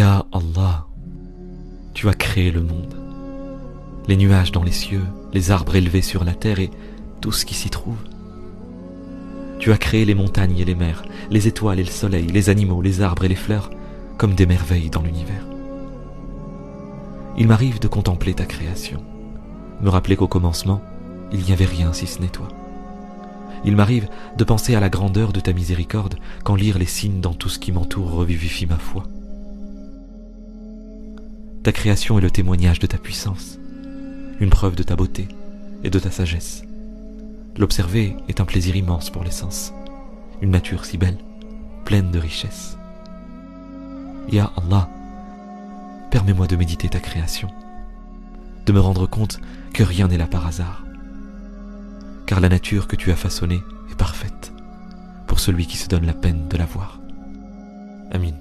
Ya Allah, tu as créé le monde, les nuages dans les cieux, les arbres élevés sur la terre et tout ce qui s'y trouve. Tu as créé les montagnes et les mers, les étoiles et le soleil, les animaux, les arbres et les fleurs, comme des merveilles dans l'univers. Il m'arrive de contempler ta création, me rappeler qu'au commencement, il n'y avait rien si ce n'est toi. Il m'arrive de penser à la grandeur de ta miséricorde quand lire les signes dans tout ce qui m'entoure revivifie ma foi. Ta création est le témoignage de ta puissance, une preuve de ta beauté et de ta sagesse. L'observer est un plaisir immense pour les sens. Une nature si belle, pleine de richesses. Ya Allah, permets-moi de méditer ta création, de me rendre compte que rien n'est là par hasard, car la nature que tu as façonnée est parfaite pour celui qui se donne la peine de la voir. Amin.